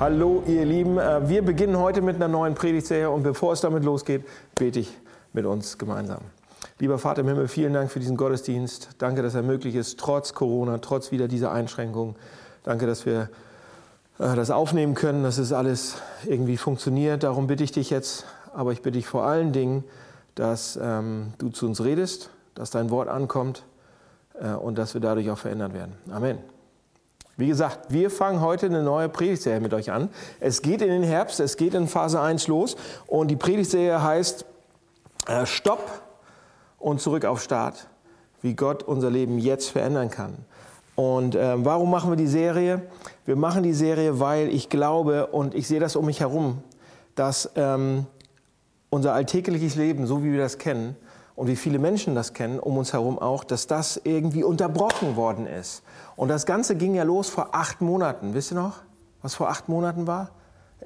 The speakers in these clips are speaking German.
Hallo ihr Lieben, Äh, wir beginnen heute mit einer neuen Predigtserie und bevor es damit losgeht, bete ich mit uns gemeinsam. Lieber Vater im Himmel, vielen Dank für diesen Gottesdienst. Danke, dass er möglich ist, trotz Corona, trotz wieder dieser Einschränkungen. Danke, dass wir äh, das aufnehmen können, dass es alles irgendwie funktioniert. Darum bitte ich dich jetzt, aber ich bitte dich vor allen Dingen, dass ähm, du zu uns redest, dass dein Wort ankommt äh, und dass wir dadurch auch verändert werden. Amen. Wie gesagt, wir fangen heute eine neue Predigtserie mit euch an. Es geht in den Herbst, es geht in Phase 1 los und die Predigtserie heißt äh, Stopp und zurück auf Start, wie Gott unser Leben jetzt verändern kann. Und äh, warum machen wir die Serie? Wir machen die Serie, weil ich glaube und ich sehe das um mich herum, dass ähm, unser alltägliches Leben, so wie wir das kennen, und wie viele Menschen das kennen, um uns herum auch, dass das irgendwie unterbrochen worden ist. Und das Ganze ging ja los vor acht Monaten. Wisst ihr noch, was vor acht Monaten war?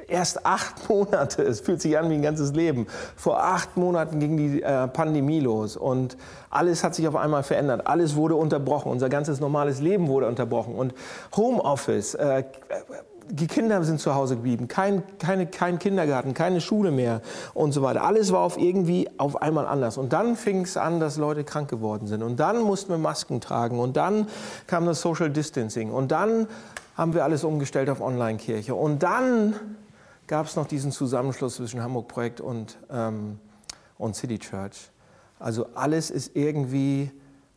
Erst acht Monate, es fühlt sich an wie ein ganzes Leben. Vor acht Monaten ging die äh, Pandemie los und alles hat sich auf einmal verändert. Alles wurde unterbrochen. Unser ganzes normales Leben wurde unterbrochen. Und Homeoffice, äh, die Kinder sind zu Hause geblieben, kein, keine, kein Kindergarten, keine Schule mehr und so weiter. Alles war auf irgendwie auf einmal anders. Und dann fing es an, dass Leute krank geworden sind. Und dann mussten wir Masken tragen. Und dann kam das Social Distancing. Und dann haben wir alles umgestellt auf Online-Kirche. Und dann gab es noch diesen Zusammenschluss zwischen Hamburg Projekt und, ähm, und City Church. Also alles ist irgendwie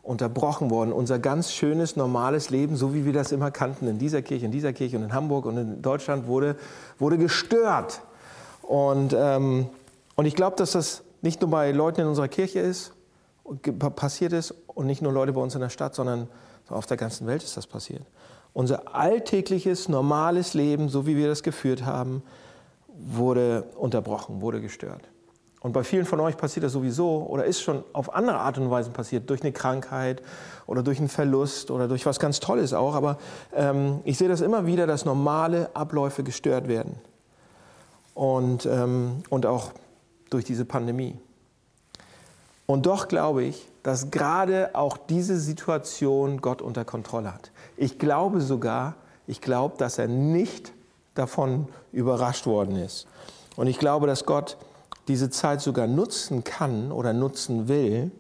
unterbrochen worden. Unser ganz schönes, normales Leben, so wie wir das immer kannten, in dieser Kirche, in dieser Kirche und in Hamburg und in Deutschland, wurde, wurde gestört. Und, ähm, und ich glaube, dass das nicht nur bei Leuten in unserer Kirche ist, passiert ist und nicht nur Leute bei uns in der Stadt, sondern auf der ganzen Welt ist das passiert. Unser alltägliches, normales Leben, so wie wir das geführt haben, wurde unterbrochen, wurde gestört. Und bei vielen von euch passiert das sowieso oder ist schon auf andere Art und Weise passiert, durch eine Krankheit oder durch einen Verlust oder durch was ganz Tolles auch. Aber ähm, ich sehe das immer wieder, dass normale Abläufe gestört werden. Und, ähm, und auch durch diese Pandemie. Und doch glaube ich, dass gerade auch diese Situation Gott unter Kontrolle hat. Ich glaube sogar, ich glaube, dass er nicht davon überrascht worden ist. Und ich glaube, dass Gott diese Zeit sogar nutzen kann oder nutzen will,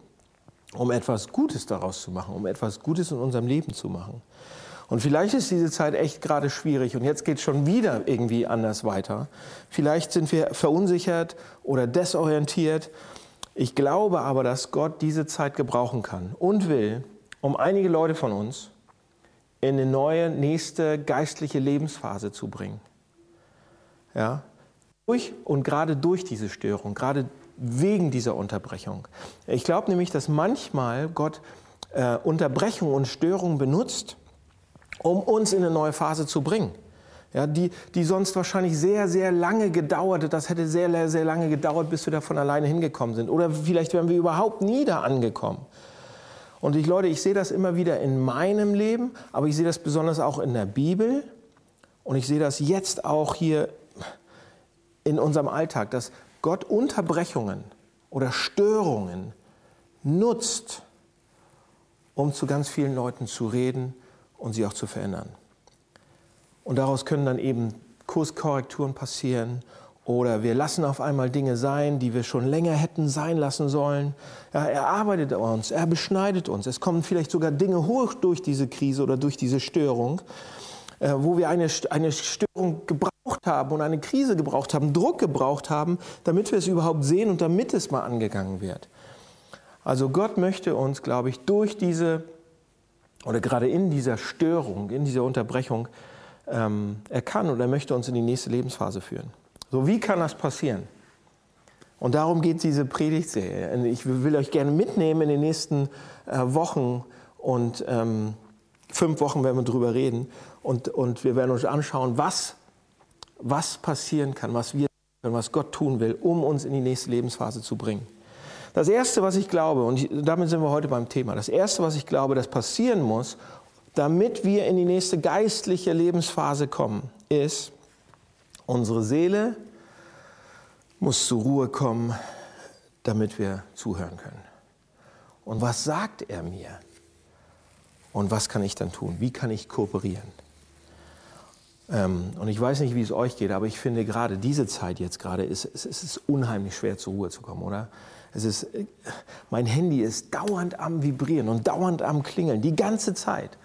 um etwas Gutes daraus zu machen, um etwas Gutes in unserem Leben zu machen. Und vielleicht ist diese Zeit echt gerade schwierig und jetzt geht es schon wieder irgendwie anders weiter. Vielleicht sind wir verunsichert oder desorientiert. Ich glaube aber, dass Gott diese Zeit gebrauchen kann und will, um einige Leute von uns in eine neue, nächste geistliche Lebensphase zu bringen. Ja, durch und gerade durch diese Störung, gerade wegen dieser Unterbrechung. Ich glaube nämlich, dass manchmal Gott äh, Unterbrechung und Störung benutzt, um uns in eine neue Phase zu bringen. Ja, die, die sonst wahrscheinlich sehr, sehr lange gedauert. Das hätte sehr, sehr lange gedauert, bis wir da von alleine hingekommen sind. Oder vielleicht wären wir überhaupt nie da angekommen. Und ich, Leute, ich sehe das immer wieder in meinem Leben, aber ich sehe das besonders auch in der Bibel. Und ich sehe das jetzt auch hier in unserem Alltag, dass Gott Unterbrechungen oder Störungen nutzt, um zu ganz vielen Leuten zu reden und sie auch zu verändern. Und daraus können dann eben Kurskorrekturen passieren oder wir lassen auf einmal Dinge sein, die wir schon länger hätten sein lassen sollen. Ja, er arbeitet uns, er beschneidet uns. Es kommen vielleicht sogar Dinge hoch durch diese Krise oder durch diese Störung, wo wir eine, eine Störung gebraucht haben und eine Krise gebraucht haben, Druck gebraucht haben, damit wir es überhaupt sehen und damit es mal angegangen wird. Also Gott möchte uns, glaube ich, durch diese oder gerade in dieser Störung, in dieser Unterbrechung, ähm, er kann und er möchte uns in die nächste Lebensphase führen. So, wie kann das passieren? Und darum geht diese Predigtserie. Ich will euch gerne mitnehmen in den nächsten äh, Wochen und ähm, fünf Wochen werden wir darüber reden und, und wir werden uns anschauen, was was passieren kann, was wir was Gott tun will, um uns in die nächste Lebensphase zu bringen. Das Erste, was ich glaube, und damit sind wir heute beim Thema, das Erste, was ich glaube, das passieren muss, damit wir in die nächste geistliche Lebensphase kommen, ist, unsere Seele muss zur Ruhe kommen, damit wir zuhören können. Und was sagt er mir? Und was kann ich dann tun? Wie kann ich kooperieren? Ähm, und ich weiß nicht, wie es euch geht, aber ich finde gerade diese Zeit jetzt gerade ist, es ist unheimlich schwer zur Ruhe zu kommen, oder? Es ist, äh, mein Handy ist dauernd am Vibrieren und dauernd am Klingeln, die ganze Zeit.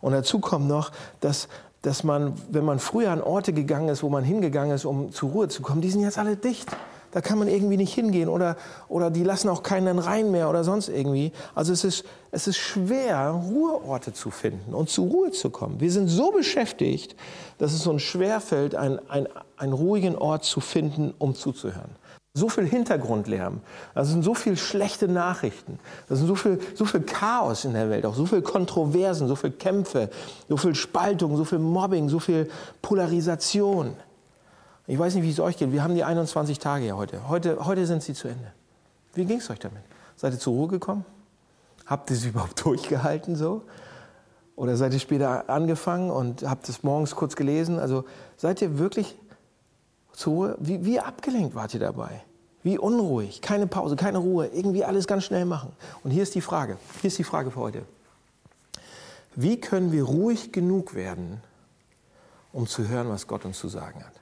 Und dazu kommt noch, dass, dass man, wenn man früher an Orte gegangen ist, wo man hingegangen ist, um zur Ruhe zu kommen, die sind jetzt alle dicht. Da kann man irgendwie nicht hingehen oder, oder die lassen auch keinen rein mehr oder sonst irgendwie. Also es ist, es ist schwer, Ruheorte zu finden und zur Ruhe zu kommen. Wir sind so beschäftigt, dass es uns schwerfällt, ein, ein, einen ruhigen Ort zu finden, um zuzuhören. So viel Hintergrundlärm, das sind so viele schlechte Nachrichten, das sind so viel, so viel Chaos in der Welt, auch so viel Kontroversen, so viel Kämpfe, so viel Spaltung, so viel Mobbing, so viel Polarisation. Ich weiß nicht, wie es euch geht. Wir haben die 21 Tage ja heute. Heute, heute sind sie zu Ende. Wie ging es euch damit? Seid ihr zur Ruhe gekommen? Habt ihr sie überhaupt durchgehalten so? Oder seid ihr später angefangen und habt es morgens kurz gelesen? Also seid ihr wirklich zur Ruhe? Wie, wie abgelenkt wart ihr dabei? Wie unruhig? Keine Pause, keine Ruhe. Irgendwie alles ganz schnell machen. Und hier ist die Frage. Hier ist die Frage für heute. Wie können wir ruhig genug werden, um zu hören, was Gott uns zu sagen hat?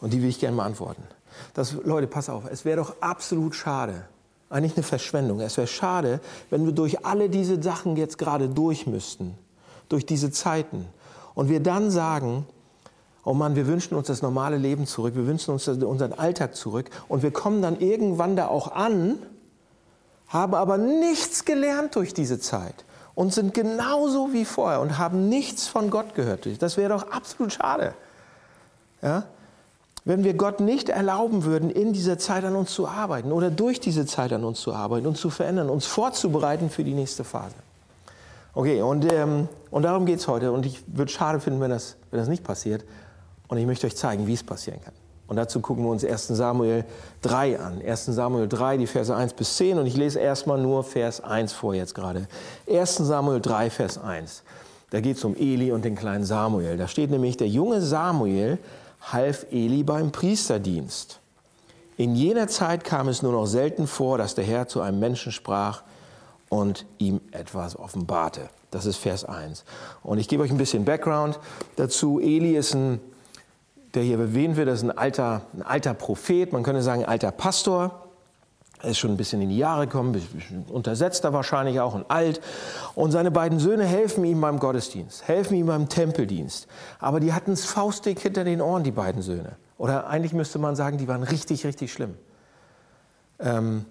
Und die will ich gerne beantworten. Das, Leute, pass auf, es wäre doch absolut schade, eigentlich eine Verschwendung. Es wäre schade, wenn wir durch alle diese Sachen jetzt gerade durch müssten, durch diese Zeiten. Und wir dann sagen, oh Mann, wir wünschen uns das normale Leben zurück, wir wünschen uns unseren Alltag zurück. Und wir kommen dann irgendwann da auch an, haben aber nichts gelernt durch diese Zeit und sind genauso wie vorher und haben nichts von Gott gehört. Das wäre doch absolut schade. Ja? Wenn wir Gott nicht erlauben würden, in dieser Zeit an uns zu arbeiten oder durch diese Zeit an uns zu arbeiten und zu verändern, uns vorzubereiten für die nächste Phase. Okay, und, ähm, und darum geht es heute. Und ich würde es schade finden, wenn das, wenn das nicht passiert. Und ich möchte euch zeigen, wie es passieren kann. Und dazu gucken wir uns 1 Samuel 3 an. 1 Samuel 3, die Verse 1 bis 10. Und ich lese erstmal nur Vers 1 vor jetzt gerade. 1 Samuel 3, Vers 1. Da geht es um Eli und den kleinen Samuel. Da steht nämlich, der junge Samuel half Eli beim Priesterdienst. In jener Zeit kam es nur noch selten vor, dass der Herr zu einem Menschen sprach und ihm etwas offenbarte. Das ist Vers 1. Und ich gebe euch ein bisschen Background dazu. Eli ist ein, der hier erwähnt wird, ist ein alter, ein alter Prophet, man könnte sagen ein alter Pastor. Er ist schon ein bisschen in die Jahre gekommen, untersetzter wahrscheinlich auch und alt. Und seine beiden Söhne helfen ihm beim Gottesdienst, helfen ihm beim Tempeldienst. Aber die hatten es faustdick hinter den Ohren, die beiden Söhne. Oder eigentlich müsste man sagen, die waren richtig, richtig schlimm. Ähm,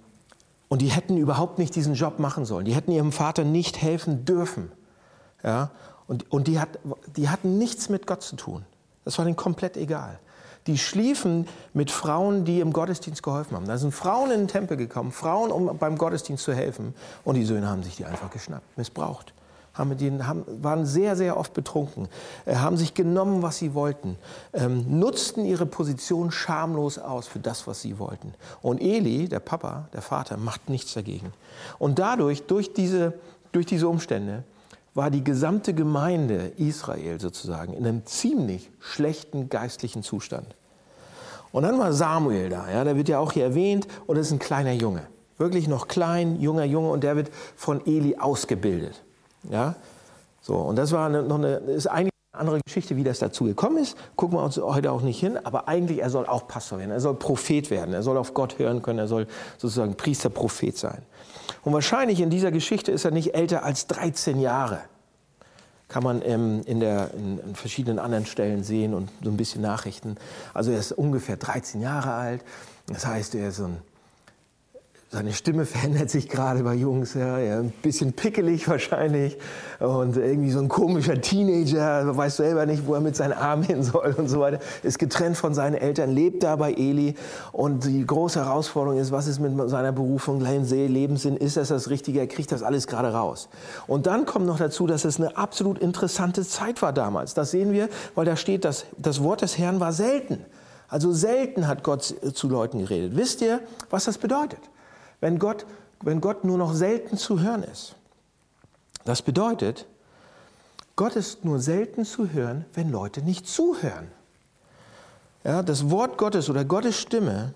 und die hätten überhaupt nicht diesen Job machen sollen. Die hätten ihrem Vater nicht helfen dürfen. Ja? Und, und die, hat, die hatten nichts mit Gott zu tun. Das war ihnen komplett egal die schliefen mit Frauen, die im Gottesdienst geholfen haben. Da sind Frauen in den Tempel gekommen, Frauen, um beim Gottesdienst zu helfen. Und die Söhne haben sich die einfach geschnappt, missbraucht. Haben denen, haben, waren sehr, sehr oft betrunken, äh, haben sich genommen, was sie wollten, ähm, nutzten ihre Position schamlos aus für das, was sie wollten. Und Eli, der Papa, der Vater, macht nichts dagegen. Und dadurch, durch diese, durch diese Umstände, war die gesamte Gemeinde Israel sozusagen in einem ziemlich schlechten geistlichen Zustand. Und dann war Samuel da, ja, der wird ja auch hier erwähnt, und ist ein kleiner Junge. Wirklich noch klein, junger Junge, und der wird von Eli ausgebildet. Ja? So, und das war noch eine, ist eigentlich eine andere Geschichte, wie das dazu gekommen ist. Gucken wir uns heute auch nicht hin, aber eigentlich, er soll auch Pastor werden, er soll Prophet werden, er soll auf Gott hören können, er soll sozusagen Priester, Prophet sein. Und wahrscheinlich in dieser Geschichte ist er nicht älter als 13 Jahre kann man ähm, in, der, in, in, verschiedenen anderen Stellen sehen und so ein bisschen Nachrichten. Also er ist ungefähr 13 Jahre alt. Das heißt, er ist so ein seine Stimme verändert sich gerade bei Jungs, ja, ja, ein bisschen pickelig wahrscheinlich und irgendwie so ein komischer Teenager, weiß selber nicht, wo er mit seinen Armen hin soll und so weiter, ist getrennt von seinen Eltern, lebt da bei Eli und die große Herausforderung ist, was ist mit seiner Berufung, Lebenssinn, ist das das Richtige, er kriegt das alles gerade raus. Und dann kommt noch dazu, dass es eine absolut interessante Zeit war damals, das sehen wir, weil da steht, dass das Wort des Herrn war selten. Also selten hat Gott zu Leuten geredet. Wisst ihr, was das bedeutet? Wenn Gott, wenn Gott nur noch selten zu hören ist. Das bedeutet, Gott ist nur selten zu hören, wenn Leute nicht zuhören. Ja, das Wort Gottes oder Gottes Stimme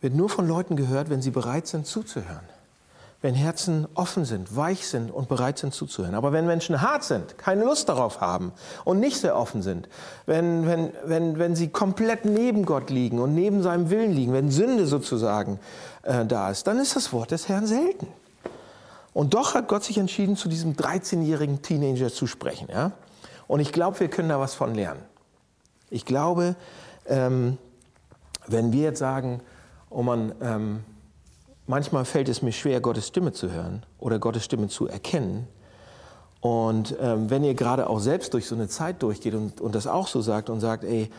wird nur von Leuten gehört, wenn sie bereit sind zuzuhören. Wenn Herzen offen sind, weich sind und bereit sind zuzuhören. Aber wenn Menschen hart sind, keine Lust darauf haben und nicht sehr offen sind, wenn, wenn, wenn, wenn sie komplett neben Gott liegen und neben seinem Willen liegen, wenn Sünde sozusagen äh, da ist, dann ist das Wort des Herrn selten. Und doch hat Gott sich entschieden, zu diesem 13-jährigen Teenager zu sprechen. Ja? Und ich glaube, wir können da was von lernen. Ich glaube, ähm, wenn wir jetzt sagen, oh man, ähm, manchmal fällt es mir schwer, Gottes Stimme zu hören oder Gottes Stimme zu erkennen. Und ähm, wenn ihr gerade auch selbst durch so eine Zeit durchgeht und, und das auch so sagt und sagt, ey,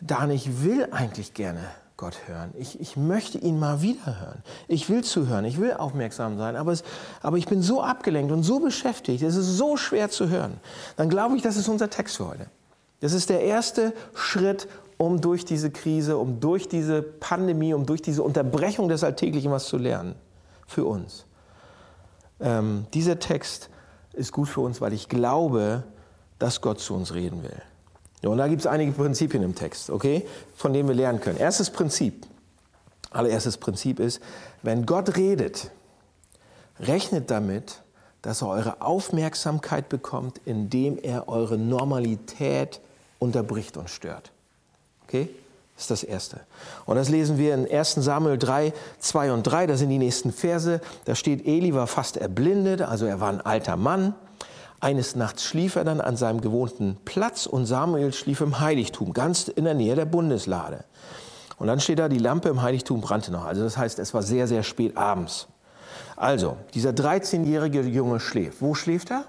Dan, ich will eigentlich gerne Gott hören. Ich, ich möchte ihn mal wieder hören. Ich will zuhören, ich will aufmerksam sein, aber, es, aber ich bin so abgelenkt und so beschäftigt, es ist so schwer zu hören. Dann glaube ich, das ist unser Text für heute. Das ist der erste Schritt, um durch diese Krise, um durch diese Pandemie, um durch diese Unterbrechung des Alltäglichen was zu lernen. Für uns. Ähm, dieser Text ist gut für uns, weil ich glaube, dass Gott zu uns reden will. Ja, und da gibt es einige Prinzipien im Text, okay, von denen wir lernen können. Erstes Prinzip, allererstes Prinzip ist, wenn Gott redet, rechnet damit, dass er eure Aufmerksamkeit bekommt, indem er eure Normalität unterbricht und stört. Okay? Das ist das Erste. Und das lesen wir in 1 Samuel 3, 2 und 3, das sind die nächsten Verse. Da steht, Eli war fast erblindet, also er war ein alter Mann. Eines Nachts schlief er dann an seinem gewohnten Platz und Samuel schlief im Heiligtum, ganz in der Nähe der Bundeslade. Und dann steht da, die Lampe im Heiligtum brannte noch. Also das heißt, es war sehr, sehr spät abends. Also, dieser 13-jährige Junge schläft. Wo schläft er?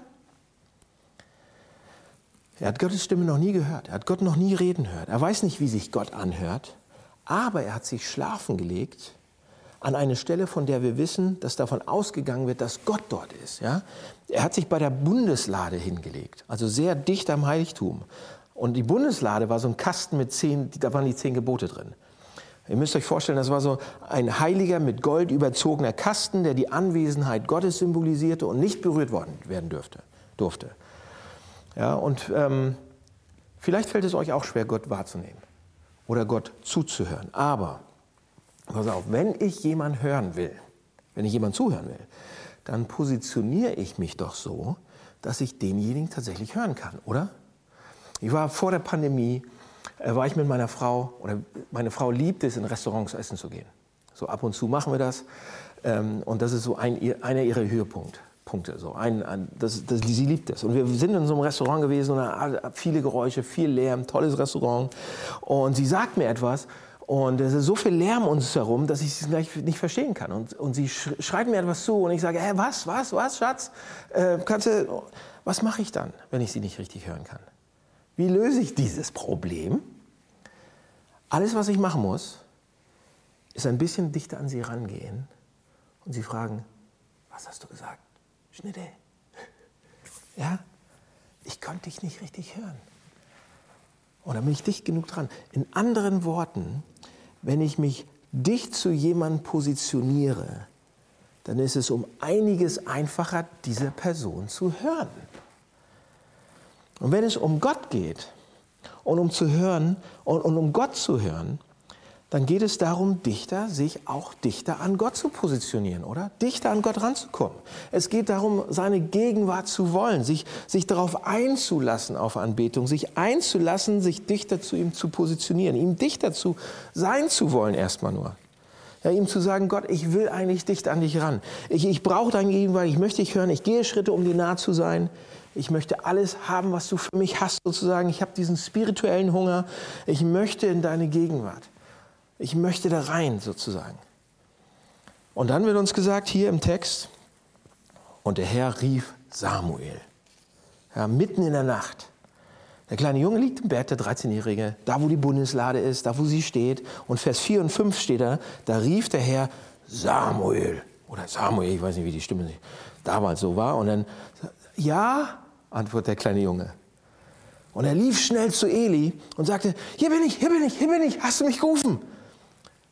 Er hat Gottes Stimme noch nie gehört. Er hat Gott noch nie reden gehört. Er weiß nicht, wie sich Gott anhört. Aber er hat sich schlafen gelegt an eine Stelle, von der wir wissen, dass davon ausgegangen wird, dass Gott dort ist. Ja? Er hat sich bei der Bundeslade hingelegt, also sehr dicht am Heiligtum. Und die Bundeslade war so ein Kasten mit zehn, da waren die zehn Gebote drin. Ihr müsst euch vorstellen, das war so ein heiliger, mit Gold überzogener Kasten, der die Anwesenheit Gottes symbolisierte und nicht berührt worden werden dürfte, durfte. Ja, und ähm, vielleicht fällt es euch auch schwer, Gott wahrzunehmen oder Gott zuzuhören. Aber, pass auf, wenn ich jemanden hören will, wenn ich jemanden zuhören will, dann positioniere ich mich doch so, dass ich denjenigen tatsächlich hören kann, oder? Ich war vor der Pandemie, äh, war ich mit meiner Frau, oder meine Frau liebt es, in Restaurants essen zu gehen. So ab und zu machen wir das. Ähm, und das ist so ein, einer ihrer Höhepunkte. Punkte. So ein, ein, das, das, sie liebt es. Und wir sind in so einem Restaurant gewesen und viele Geräusche, viel Lärm, tolles Restaurant. Und sie sagt mir etwas und es ist so viel Lärm um uns herum, dass ich es nicht verstehen kann. Und, und sie schreit mir etwas zu und ich sage, hä, was, was, was, Schatz? Äh, kannst du, was mache ich dann, wenn ich sie nicht richtig hören kann? Wie löse ich dieses Problem? Alles, was ich machen muss, ist ein bisschen dichter an sie rangehen und sie fragen, was hast du gesagt? Schnitte. Ja, ich konnte dich nicht richtig hören. Und dann bin ich dicht genug dran. In anderen Worten, wenn ich mich dicht zu jemandem positioniere, dann ist es um einiges einfacher, diese Person zu hören. Und wenn es um Gott geht und um zu hören und, und um Gott zu hören, dann geht es darum, dichter, sich auch dichter an Gott zu positionieren, oder? Dichter an Gott ranzukommen. Es geht darum, seine Gegenwart zu wollen, sich, sich darauf einzulassen auf Anbetung, sich einzulassen, sich dichter zu ihm zu positionieren, ihm dichter zu sein zu wollen erstmal nur. Ja, ihm zu sagen, Gott, ich will eigentlich dicht an dich ran. Ich, ich brauche deine Gegenwart, ich möchte dich hören, ich gehe Schritte, um dir nah zu sein. Ich möchte alles haben, was du für mich hast, sozusagen. Ich habe diesen spirituellen Hunger. Ich möchte in deine Gegenwart. Ich möchte da rein sozusagen. Und dann wird uns gesagt hier im Text, und der Herr rief Samuel. Ja, mitten in der Nacht. Der kleine Junge liegt im Bett, der 13-Jährige, da wo die Bundeslade ist, da wo sie steht. Und Vers 4 und 5 steht da, da rief der Herr Samuel. Oder Samuel, ich weiß nicht, wie die Stimme damals so war. Und dann, ja, antwortet der kleine Junge. Und er lief schnell zu Eli und sagte, hier bin ich, hier bin ich, hier bin ich, hast du mich gerufen?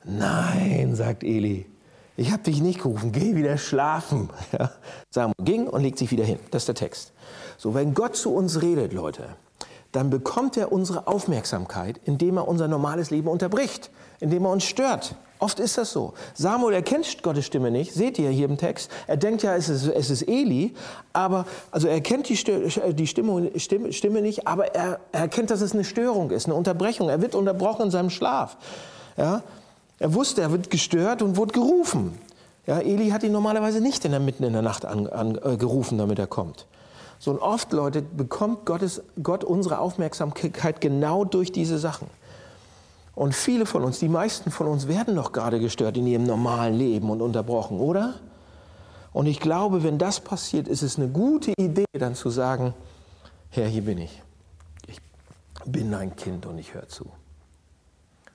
Nein, sagt Eli, ich habe dich nicht gerufen, geh wieder schlafen. Ja. Samuel ging und legt sich wieder hin. Das ist der Text. So, wenn Gott zu uns redet, Leute, dann bekommt er unsere Aufmerksamkeit, indem er unser normales Leben unterbricht, indem er uns stört. Oft ist das so. Samuel erkennt Gottes Stimme nicht, seht ihr hier im Text. Er denkt ja, es ist, es ist Eli, aber also er kennt die, die Stimme, Stimme, Stimme nicht, aber er, er erkennt, dass es eine Störung ist, eine Unterbrechung. Er wird unterbrochen in seinem Schlaf. Ja? Er wusste, er wird gestört und wurde gerufen. Ja, Eli hat ihn normalerweise nicht in der, mitten in der Nacht an, an, äh, damit er kommt. So und oft, Leute, bekommt Gottes, Gott unsere Aufmerksamkeit genau durch diese Sachen. Und viele von uns, die meisten von uns werden noch gerade gestört in ihrem normalen Leben und unterbrochen, oder? Und ich glaube, wenn das passiert, ist es eine gute Idee, dann zu sagen, Herr, hier bin ich. Ich bin dein Kind und ich höre zu.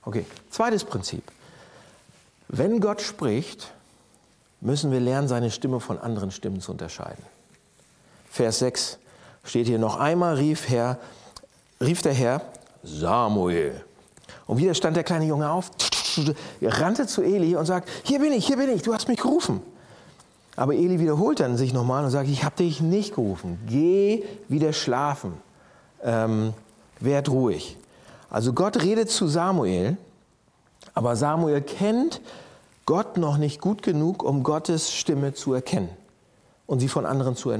Okay, zweites Prinzip. Wenn Gott spricht, müssen wir lernen, seine Stimme von anderen Stimmen zu unterscheiden. Vers 6 steht hier noch einmal, rief, Herr, rief der Herr Samuel. Und wieder stand der kleine Junge auf, rannte zu Eli und sagt, hier bin ich, hier bin ich, du hast mich gerufen. Aber Eli wiederholt dann sich nochmal und sagt, ich habe dich nicht gerufen, geh wieder schlafen, ähm, werd ruhig. Also Gott redet zu Samuel, aber Samuel kennt Gott noch nicht gut genug, um Gottes Stimme zu erkennen und sie von anderen zu,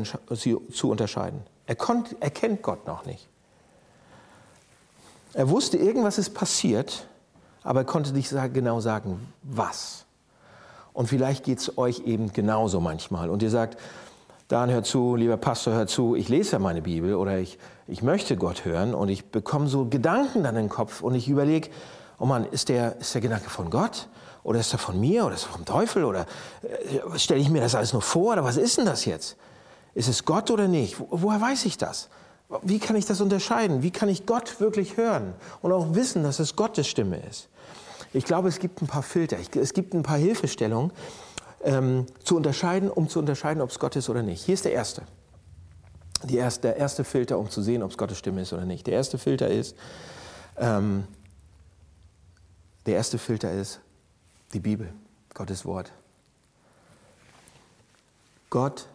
zu unterscheiden. Er, er kennt Gott noch nicht. Er wusste, irgendwas ist passiert, aber er konnte nicht genau sagen, was. Und vielleicht geht es euch eben genauso manchmal. Und ihr sagt, Dan, hör zu, lieber Pastor, hör zu, ich lese ja meine Bibel oder ich, ich möchte Gott hören und ich bekomme so Gedanken dann in den Kopf und ich überlege, oh Mann, ist der, ist der Gedanke von Gott oder ist er von mir oder ist er vom Teufel oder äh, stelle ich mir das alles nur vor oder was ist denn das jetzt? Ist es Gott oder nicht? Woher weiß ich das? Wie kann ich das unterscheiden? Wie kann ich Gott wirklich hören und auch wissen, dass es Gottes Stimme ist? Ich glaube, es gibt ein paar Filter, es gibt ein paar Hilfestellungen ähm, zu unterscheiden, um zu unterscheiden, ob es Gott ist oder nicht. Hier ist der erste. Erste, der erste Filter, um zu sehen, ob es Gottes Stimme ist oder nicht. Der erste Filter ist, ähm, der erste Filter ist die Bibel, Gottes Wort. Gott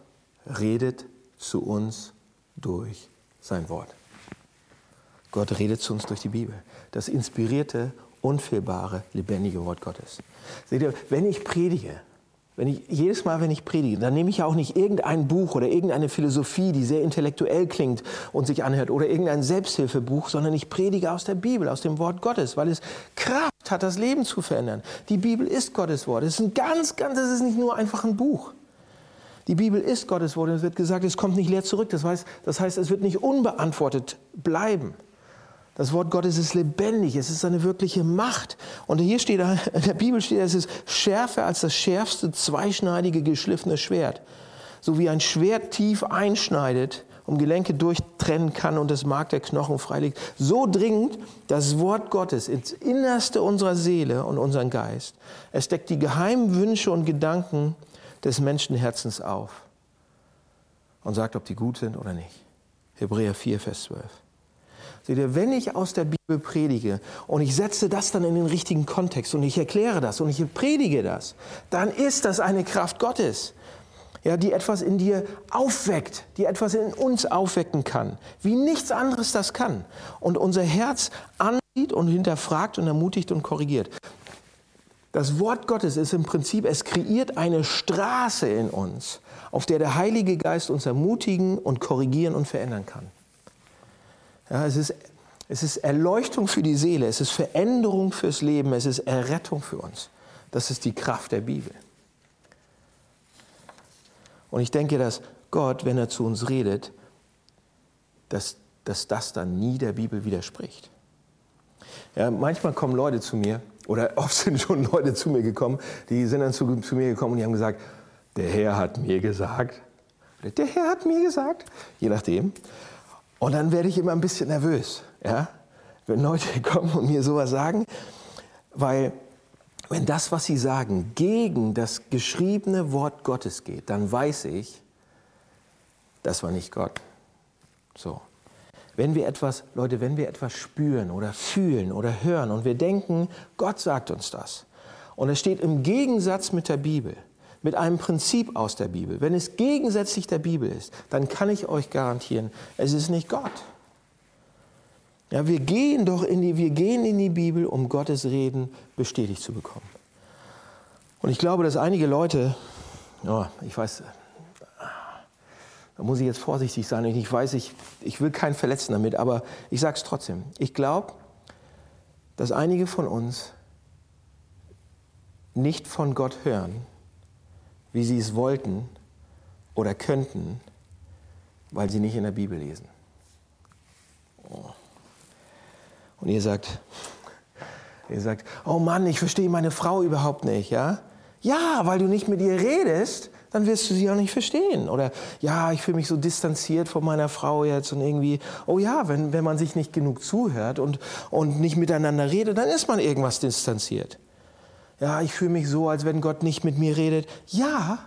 redet zu uns durch sein Wort. Gott redet zu uns durch die Bibel. Das inspirierte, unfehlbare, lebendige Wort Gottes. Seht ihr, wenn ich predige, wenn ich, jedes Mal, wenn ich predige, dann nehme ich ja auch nicht irgendein Buch oder irgendeine Philosophie, die sehr intellektuell klingt und sich anhört, oder irgendein Selbsthilfebuch, sondern ich predige aus der Bibel, aus dem Wort Gottes, weil es Kraft hat, das Leben zu verändern. Die Bibel ist Gottes Wort. Es ist ein ganz, ganz, es ist nicht nur einfach ein Buch. Die Bibel ist Gottes Wort es wird gesagt, es kommt nicht leer zurück. Das heißt, das heißt, es wird nicht unbeantwortet bleiben. Das Wort Gottes ist lebendig, es ist eine wirkliche Macht. Und hier steht, in der Bibel steht, es ist schärfer als das schärfste zweischneidige geschliffene Schwert. So wie ein Schwert tief einschneidet, um Gelenke durchtrennen kann und das Mark der Knochen freilegt. So dringend das Wort Gottes ins Innerste unserer Seele und unseren Geist. Es deckt die geheimen Wünsche und Gedanken des Menschenherzens auf und sagt, ob die gut sind oder nicht. Hebräer 4, Vers 12. Seht ihr, wenn ich aus der Bibel predige und ich setze das dann in den richtigen Kontext und ich erkläre das und ich predige das, dann ist das eine Kraft Gottes, ja, die etwas in dir aufweckt, die etwas in uns aufwecken kann, wie nichts anderes das kann. Und unser Herz ansieht und hinterfragt und ermutigt und korrigiert. Das Wort Gottes ist im Prinzip, es kreiert eine Straße in uns, auf der der Heilige Geist uns ermutigen und korrigieren und verändern kann. Ja, es, ist, es ist Erleuchtung für die Seele, es ist Veränderung fürs Leben, es ist Errettung für uns. Das ist die Kraft der Bibel. Und ich denke, dass Gott, wenn er zu uns redet, dass, dass das dann nie der Bibel widerspricht. Ja, manchmal kommen Leute zu mir oder oft sind schon Leute zu mir gekommen, die sind dann zu, zu mir gekommen und die haben gesagt, der Herr hat mir gesagt, der Herr hat mir gesagt, je nachdem. Und dann werde ich immer ein bisschen nervös, ja? wenn Leute kommen und mir sowas sagen, weil wenn das, was sie sagen, gegen das geschriebene Wort Gottes geht, dann weiß ich, das war nicht Gott. So. Wenn wir etwas, Leute, wenn wir etwas spüren oder fühlen oder hören und wir denken, Gott sagt uns das, und es steht im Gegensatz mit der Bibel, mit einem Prinzip aus der Bibel, wenn es gegensätzlich der Bibel ist, dann kann ich euch garantieren, es ist nicht Gott. Ja, wir gehen doch in die, wir gehen in die Bibel, um Gottes Reden bestätigt zu bekommen. Und ich glaube, dass einige Leute, oh, ich weiß, da muss ich jetzt vorsichtig sein. Ich weiß, ich, ich will keinen verletzen damit, aber ich sage es trotzdem. Ich glaube, dass einige von uns nicht von Gott hören, wie sie es wollten oder könnten, weil sie nicht in der Bibel lesen. Oh. Und ihr sagt, ihr sagt, oh Mann, ich verstehe meine Frau überhaupt nicht, ja? Ja, weil du nicht mit ihr redest, dann wirst du sie auch nicht verstehen. Oder ja, ich fühle mich so distanziert von meiner Frau jetzt und irgendwie, oh ja, wenn, wenn man sich nicht genug zuhört und, und nicht miteinander redet, dann ist man irgendwas distanziert. Ja, ich fühle mich so, als wenn Gott nicht mit mir redet. Ja,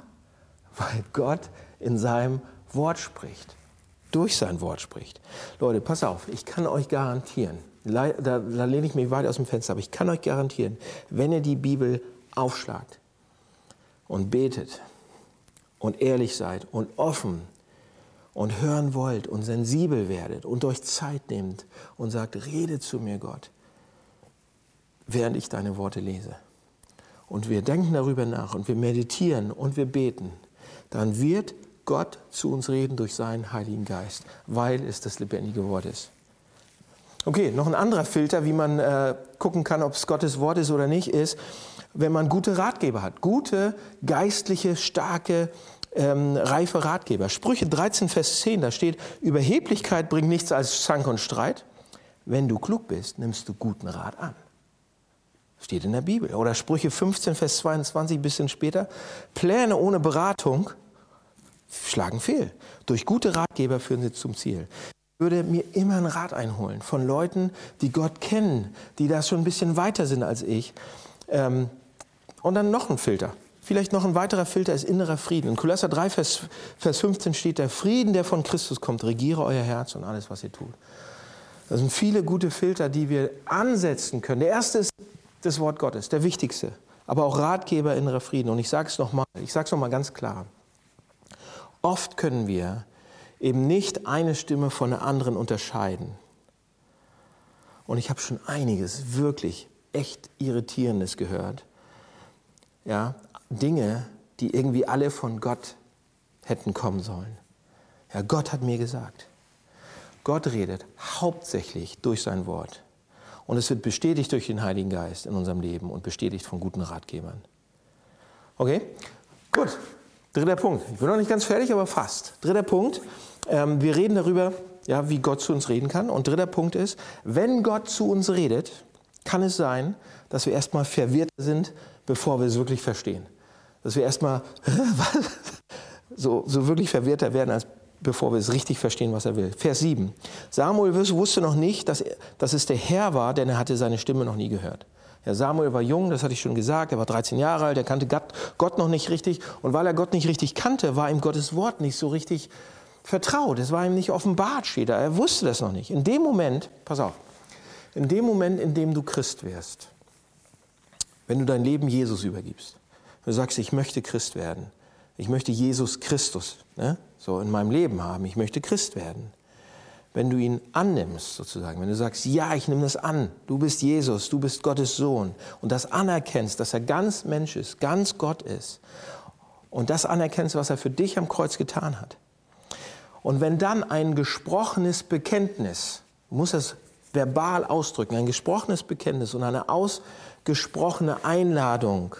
weil Gott in seinem Wort spricht. Durch sein Wort spricht. Leute, pass auf, ich kann euch garantieren, da, da lehne ich mich weit aus dem Fenster, aber ich kann euch garantieren, wenn ihr die Bibel aufschlagt und betet, und ehrlich seid und offen und hören wollt und sensibel werdet und euch Zeit nehmt und sagt, rede zu mir Gott, während ich deine Worte lese. Und wir denken darüber nach und wir meditieren und wir beten, dann wird Gott zu uns reden durch seinen Heiligen Geist, weil es das lebendige Wort ist. Okay, noch ein anderer Filter, wie man äh, gucken kann, ob es Gottes Wort ist oder nicht, ist, wenn man gute Ratgeber hat. Gute, geistliche, starke, ähm, reife Ratgeber. Sprüche 13, Vers 10, da steht, Überheblichkeit bringt nichts als Zank und Streit. Wenn du klug bist, nimmst du guten Rat an. Steht in der Bibel. Oder Sprüche 15, Vers 22, ein bisschen später. Pläne ohne Beratung schlagen fehl. Durch gute Ratgeber führen sie zum Ziel. Würde mir immer einen Rat einholen von Leuten, die Gott kennen, die da schon ein bisschen weiter sind als ich. Ähm, und dann noch ein Filter. Vielleicht noch ein weiterer Filter ist innerer Frieden. In Kolosser 3, Vers, Vers 15 steht, der Frieden, der von Christus kommt, regiere euer Herz und alles, was ihr tut. Das sind viele gute Filter, die wir ansetzen können. Der erste ist das Wort Gottes, der wichtigste, aber auch Ratgeber innerer Frieden. Und ich sage es nochmal, ich sage es nochmal ganz klar. Oft können wir eben nicht eine Stimme von der anderen unterscheiden. Und ich habe schon einiges wirklich echt Irritierendes gehört. Ja, Dinge, die irgendwie alle von Gott hätten kommen sollen. Ja, Gott hat mir gesagt. Gott redet hauptsächlich durch sein Wort. Und es wird bestätigt durch den Heiligen Geist in unserem Leben und bestätigt von guten Ratgebern. Okay? Gut. Dritter Punkt. Ich bin noch nicht ganz fertig, aber fast. Dritter Punkt. Ähm, wir reden darüber, ja, wie Gott zu uns reden kann. Und dritter Punkt ist, wenn Gott zu uns redet, kann es sein, dass wir erstmal verwirrt sind, bevor wir es wirklich verstehen. Dass wir erstmal so, so wirklich verwirrter werden, als bevor wir es richtig verstehen, was er will. Vers 7. Samuel wusste noch nicht, dass, dass es der Herr war, denn er hatte seine Stimme noch nie gehört. Ja, Samuel war jung, das hatte ich schon gesagt, er war 13 Jahre alt, er kannte Gott noch nicht richtig. Und weil er Gott nicht richtig kannte, war ihm Gottes Wort nicht so richtig vertraut. Es war ihm nicht offenbart, steht da. Er wusste das noch nicht. In dem Moment, pass auf, in dem Moment, in dem du Christ wirst, wenn du dein Leben Jesus übergibst, du sagst, ich möchte Christ werden, ich möchte Jesus Christus ne, so in meinem Leben haben, ich möchte Christ werden. Wenn du ihn annimmst, sozusagen, wenn du sagst, ja, ich nehme das an, du bist Jesus, du bist Gottes Sohn und das anerkennst, dass er ganz Mensch ist, ganz Gott ist und das anerkennst, was er für dich am Kreuz getan hat. Und wenn dann ein gesprochenes Bekenntnis, muss das verbal ausdrücken, ein gesprochenes Bekenntnis und eine ausgesprochene Einladung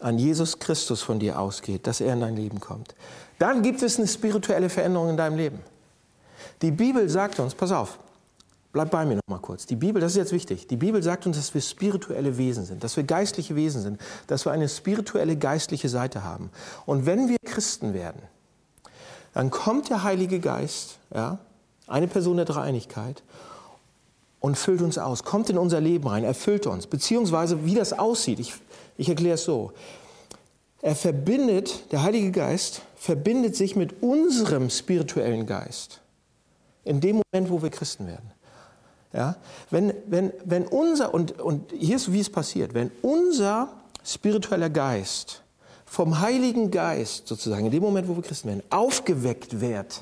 an Jesus Christus von dir ausgeht, dass er in dein Leben kommt, dann gibt es eine spirituelle Veränderung in deinem Leben. Die Bibel sagt uns, pass auf, bleib bei mir noch mal kurz. Die Bibel, das ist jetzt wichtig. Die Bibel sagt uns, dass wir spirituelle Wesen sind, dass wir geistliche Wesen sind, dass wir eine spirituelle geistliche Seite haben. Und wenn wir Christen werden, dann kommt der Heilige Geist, ja, eine Person der Dreieinigkeit, und füllt uns aus, kommt in unser Leben rein, erfüllt uns. Beziehungsweise, wie das aussieht, ich, ich erkläre es so. Er verbindet, der Heilige Geist verbindet sich mit unserem spirituellen Geist. In dem Moment, wo wir Christen werden. Ja? Wenn, wenn, wenn unser, und, und hier ist, wie es passiert, wenn unser spiritueller Geist vom Heiligen Geist sozusagen, in dem Moment, wo wir Christen werden, aufgeweckt wird,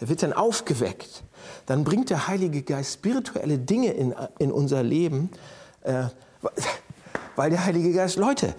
er wird dann aufgeweckt. Dann bringt der Heilige Geist spirituelle Dinge in, in unser Leben. Äh, Weil der Heilige Geist, Leute,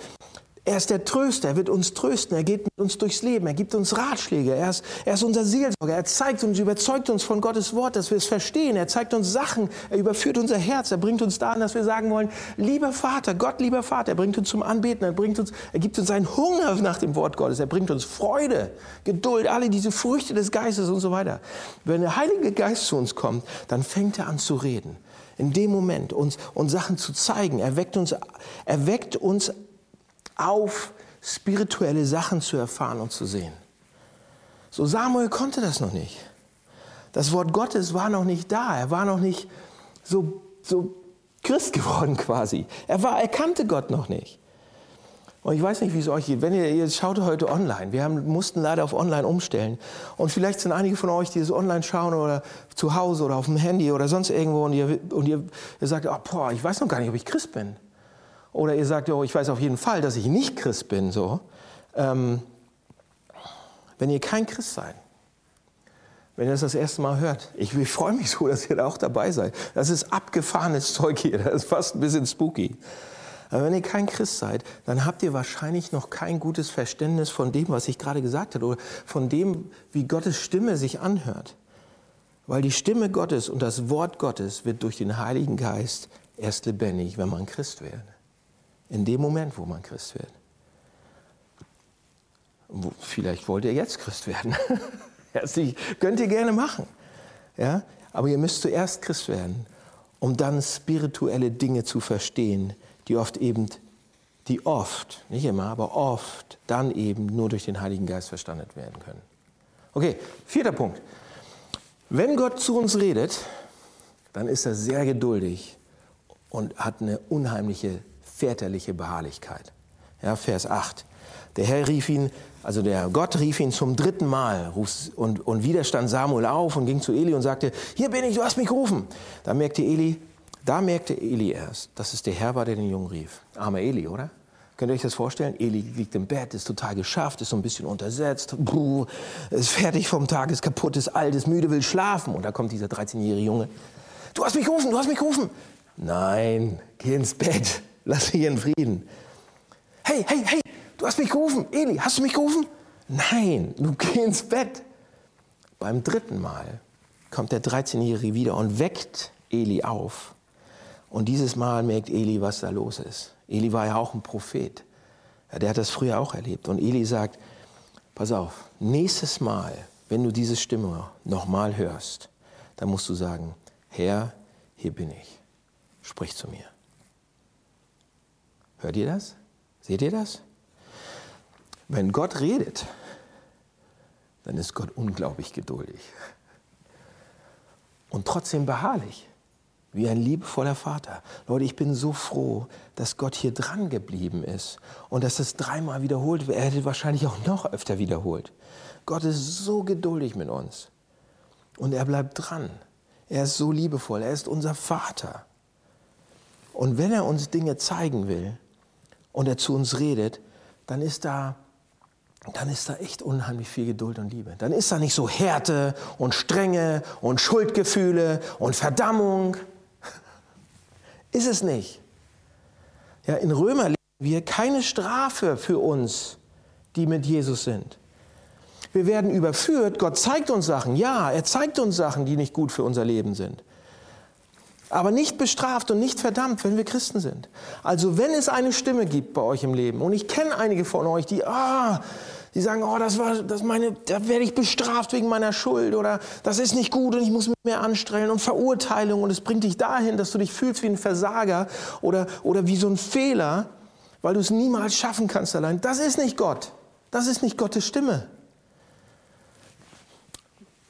er ist der Tröster, er wird uns trösten, er geht mit uns durchs Leben, er gibt uns Ratschläge, er ist, er ist unser Seelsorger, er zeigt uns, überzeugt uns von Gottes Wort, dass wir es verstehen, er zeigt uns Sachen, er überführt unser Herz, er bringt uns dahin, dass wir sagen wollen, lieber Vater, Gott, lieber Vater, er bringt uns zum Anbeten, er, bringt uns, er gibt uns einen Hunger nach dem Wort Gottes, er bringt uns Freude, Geduld, alle diese Früchte des Geistes und so weiter. Wenn der Heilige Geist zu uns kommt, dann fängt er an zu reden. In dem Moment uns, uns Sachen zu zeigen, er weckt uns, er weckt uns auf, spirituelle Sachen zu erfahren und zu sehen. So Samuel konnte das noch nicht. Das Wort Gottes war noch nicht da. Er war noch nicht so, so Christ geworden quasi. Er, war, er kannte Gott noch nicht. Und ich weiß nicht, wie es euch geht. Wenn ihr, ihr schaut heute online. Wir haben, mussten leider auf online umstellen. Und vielleicht sind einige von euch, die es online schauen oder zu Hause oder auf dem Handy oder sonst irgendwo und ihr, und ihr, ihr sagt, oh, boah, ich weiß noch gar nicht, ob ich Christ bin. Oder ihr sagt, oh, ich weiß auf jeden Fall, dass ich nicht Christ bin. So. Ähm, wenn ihr kein Christ seid, wenn ihr das das erste Mal hört, ich, ich freue mich so, dass ihr da auch dabei seid. Das ist abgefahrenes Zeug hier, das ist fast ein bisschen spooky. Aber wenn ihr kein Christ seid, dann habt ihr wahrscheinlich noch kein gutes Verständnis von dem, was ich gerade gesagt habe, oder von dem, wie Gottes Stimme sich anhört. Weil die Stimme Gottes und das Wort Gottes wird durch den Heiligen Geist erst lebendig, wenn man Christ wird in dem Moment, wo man Christ wird. Vielleicht wollt ihr jetzt Christ werden. Herzlich, könnt ihr gerne machen. Ja? Aber ihr müsst zuerst Christ werden, um dann spirituelle Dinge zu verstehen, die oft eben, die oft, nicht immer, aber oft dann eben nur durch den Heiligen Geist verstanden werden können. Okay, vierter Punkt. Wenn Gott zu uns redet, dann ist er sehr geduldig und hat eine unheimliche väterliche Beharrlichkeit. Ja, Vers 8. Der Herr rief ihn, also der Gott rief ihn zum dritten Mal und, und wieder stand Samuel auf und ging zu Eli und sagte, hier bin ich, du hast mich gerufen. Da merkte Eli, da merkte Eli erst, dass es der Herr war, der den Jungen rief. Armer Eli, oder? Könnt ihr euch das vorstellen? Eli liegt im Bett, ist total geschafft, ist so ein bisschen untersetzt, buh, ist fertig vom Tag, ist kaputt, ist alt, ist müde, will schlafen. Und da kommt dieser 13-jährige Junge. Du hast mich gerufen, du hast mich gerufen. Nein, geh ins Bett. Lass mich in Frieden. Hey, hey, hey, du hast mich gerufen. Eli, hast du mich gerufen? Nein, du geh ins Bett. Beim dritten Mal kommt der 13-Jährige wieder und weckt Eli auf. Und dieses Mal merkt Eli, was da los ist. Eli war ja auch ein Prophet. Ja, der hat das früher auch erlebt. Und Eli sagt, pass auf, nächstes Mal, wenn du diese Stimme nochmal hörst, dann musst du sagen, Herr, hier bin ich. Sprich zu mir. Hört ihr das? Seht ihr das? Wenn Gott redet, dann ist Gott unglaublich geduldig und trotzdem beharrlich, wie ein liebevoller Vater. Leute, ich bin so froh, dass Gott hier dran geblieben ist und dass es dreimal wiederholt wird. Er hätte wahrscheinlich auch noch öfter wiederholt. Gott ist so geduldig mit uns und er bleibt dran. Er ist so liebevoll, er ist unser Vater. Und wenn er uns Dinge zeigen will, und er zu uns redet, dann ist da, dann ist da echt unheimlich viel Geduld und Liebe. Dann ist da nicht so Härte und Strenge und Schuldgefühle und Verdammung. Ist es nicht. Ja, in Römer leben wir keine Strafe für uns, die mit Jesus sind. Wir werden überführt, Gott zeigt uns Sachen, ja, er zeigt uns Sachen, die nicht gut für unser Leben sind aber nicht bestraft und nicht verdammt, wenn wir Christen sind. Also wenn es eine Stimme gibt bei euch im Leben, und ich kenne einige von euch, die, ah, die sagen, oh, das war, das meine, da werde ich bestraft wegen meiner Schuld oder das ist nicht gut und ich muss mich mehr anstrengen und Verurteilung und es bringt dich dahin, dass du dich fühlst wie ein Versager oder, oder wie so ein Fehler, weil du es niemals schaffen kannst allein. Das ist nicht Gott. Das ist nicht Gottes Stimme.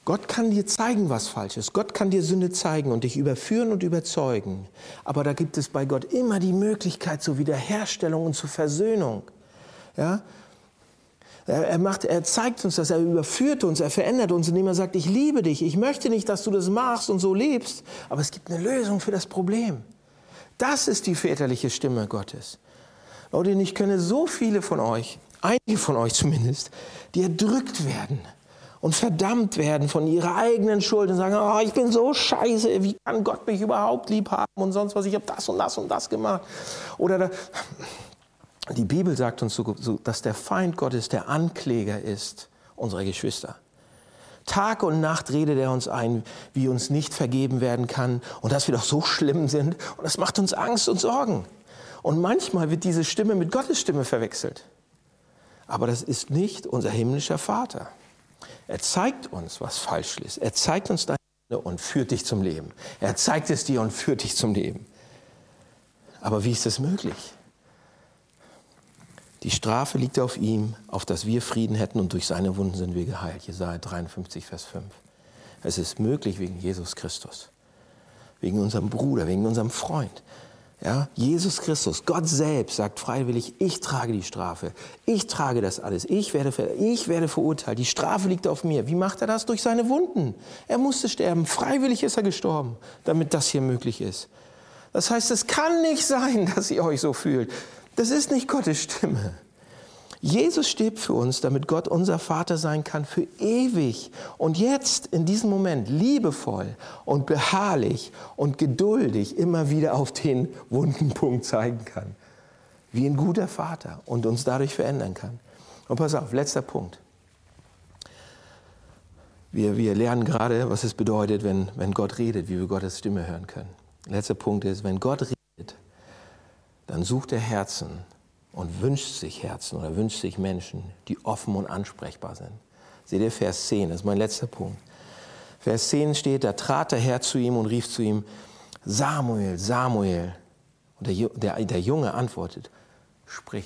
Gott kann dir zeigen, was falsch ist. Gott kann dir Sünde zeigen und dich überführen und überzeugen. Aber da gibt es bei Gott immer die Möglichkeit zur Wiederherstellung und zur Versöhnung. Ja? Er, macht, er zeigt uns das, er überführt uns, er verändert uns, indem er sagt, ich liebe dich, ich möchte nicht, dass du das machst und so lebst, aber es gibt eine Lösung für das Problem. Das ist die väterliche Stimme Gottes. Leute, ich kenne so viele von euch, einige von euch zumindest, die erdrückt werden und verdammt werden von ihrer eigenen Schuld und sagen, oh, ich bin so scheiße, wie kann Gott mich überhaupt lieb haben und sonst was, ich habe das und das und das gemacht. Oder da, die Bibel sagt uns, so, dass der Feind Gottes der Ankläger ist unserer Geschwister. Tag und Nacht redet er uns ein, wie uns nicht vergeben werden kann und dass wir doch so schlimm sind. Und das macht uns Angst und Sorgen. Und manchmal wird diese Stimme mit Gottes Stimme verwechselt. Aber das ist nicht unser himmlischer Vater. Er zeigt uns, was falsch ist. Er zeigt uns deine und führt dich zum Leben. Er zeigt es dir und führt dich zum Leben. Aber wie ist das möglich? Die Strafe liegt auf ihm, auf dass wir Frieden hätten und durch seine Wunden sind wir geheilt. Jesaja 53, Vers 5. Es ist möglich wegen Jesus Christus, wegen unserem Bruder, wegen unserem Freund. Ja, Jesus Christus, Gott selbst sagt freiwillig, ich trage die Strafe, ich trage das alles, ich werde, ich werde verurteilt, die Strafe liegt auf mir. Wie macht er das? Durch seine Wunden. Er musste sterben, freiwillig ist er gestorben, damit das hier möglich ist. Das heißt, es kann nicht sein, dass ihr euch so fühlt. Das ist nicht Gottes Stimme. Jesus stirbt für uns, damit Gott unser Vater sein kann für ewig. Und jetzt, in diesem Moment, liebevoll und beharrlich und geduldig immer wieder auf den wunden Punkt zeigen kann. Wie ein guter Vater und uns dadurch verändern kann. Und pass auf, letzter Punkt. Wir, wir lernen gerade, was es bedeutet, wenn, wenn Gott redet, wie wir Gottes Stimme hören können. Letzter Punkt ist, wenn Gott redet, dann sucht er Herzen und wünscht sich Herzen oder wünscht sich Menschen, die offen und ansprechbar sind. Seht ihr Vers 10, das ist mein letzter Punkt. Vers 10 steht, da trat der Herr zu ihm und rief zu ihm, Samuel, Samuel. Und der, der, der Junge antwortet, sprich,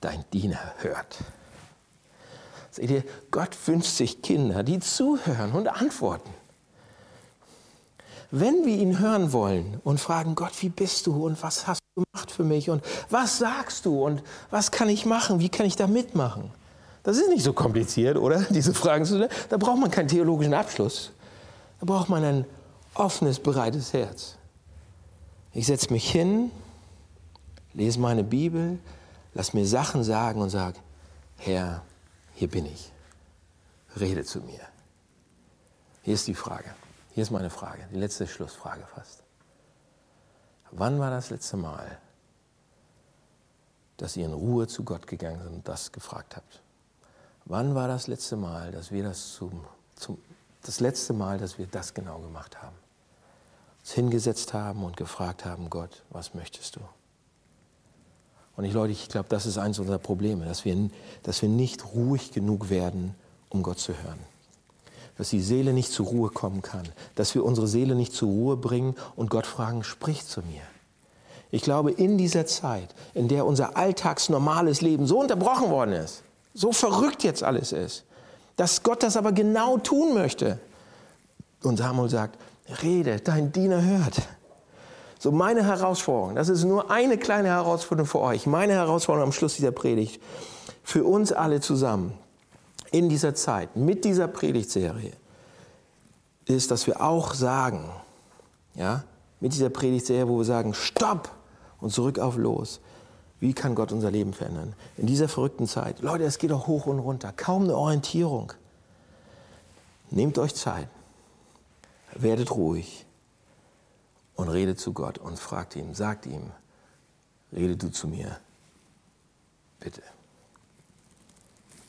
dein Diener hört. Seht ihr, Gott wünscht sich Kinder, die zuhören und antworten. Wenn wir ihn hören wollen und fragen, Gott, wie bist du und was hast du gemacht für mich und was sagst du und was kann ich machen, wie kann ich da mitmachen? Das ist nicht so kompliziert, oder? Diese Fragen zu stellen. Da braucht man keinen theologischen Abschluss. Da braucht man ein offenes, breites Herz. Ich setze mich hin, lese meine Bibel, lass mir Sachen sagen und sage, Herr, hier bin ich. Rede zu mir. Hier ist die Frage. Hier ist meine Frage, die letzte Schlussfrage fast. Wann war das letzte Mal, dass ihr in Ruhe zu Gott gegangen sind und das gefragt habt? Wann war das letzte Mal, dass wir das zum, zum das letzte Mal, dass wir das genau gemacht haben? Uns hingesetzt haben und gefragt haben, Gott, was möchtest du? Und ich Leute, ich glaube, das ist eines unserer Probleme, dass wir, dass wir nicht ruhig genug werden, um Gott zu hören dass die Seele nicht zur Ruhe kommen kann, dass wir unsere Seele nicht zur Ruhe bringen und Gott fragen, sprich zu mir. Ich glaube, in dieser Zeit, in der unser alltagsnormales Leben so unterbrochen worden ist, so verrückt jetzt alles ist, dass Gott das aber genau tun möchte. Und Samuel sagt, rede, dein Diener hört. So meine Herausforderung, das ist nur eine kleine Herausforderung für euch, meine Herausforderung am Schluss dieser Predigt, für uns alle zusammen in dieser Zeit, mit dieser Predigtserie, ist, dass wir auch sagen, ja, mit dieser Predigtserie, wo wir sagen, stopp und zurück auf los. Wie kann Gott unser Leben verändern? In dieser verrückten Zeit. Leute, es geht doch hoch und runter. Kaum eine Orientierung. Nehmt euch Zeit. Werdet ruhig. Und redet zu Gott und fragt ihn, sagt ihm, rede du zu mir. Bitte.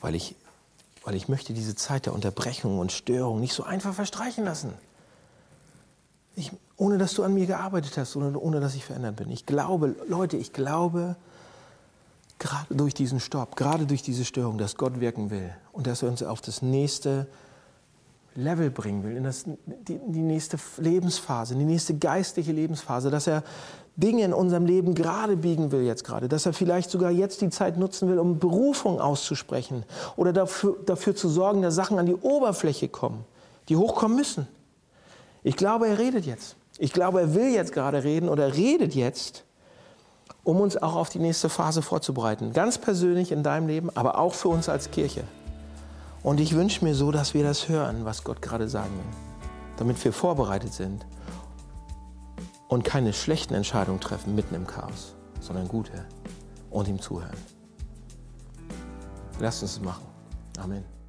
Weil ich weil ich möchte diese Zeit der Unterbrechung und Störung nicht so einfach verstreichen lassen. Ich, ohne dass du an mir gearbeitet hast, ohne, ohne dass ich verändert bin. Ich glaube, Leute, ich glaube, gerade durch diesen Stopp, gerade durch diese Störung, dass Gott wirken will und dass er uns auf das nächste Level bringen will, in das, die, die nächste Lebensphase, in die nächste geistliche Lebensphase, dass er Dinge in unserem Leben gerade biegen will jetzt gerade, dass er vielleicht sogar jetzt die Zeit nutzen will, um Berufung auszusprechen oder dafür, dafür zu sorgen, dass Sachen an die Oberfläche kommen, die hochkommen müssen. Ich glaube, er redet jetzt. Ich glaube, er will jetzt gerade reden oder redet jetzt, um uns auch auf die nächste Phase vorzubereiten. Ganz persönlich in deinem Leben, aber auch für uns als Kirche. Und ich wünsche mir so, dass wir das hören, was Gott gerade sagen will, damit wir vorbereitet sind und keine schlechten Entscheidungen treffen mitten im Chaos, sondern gute und ihm zuhören. Lasst uns es machen. Amen.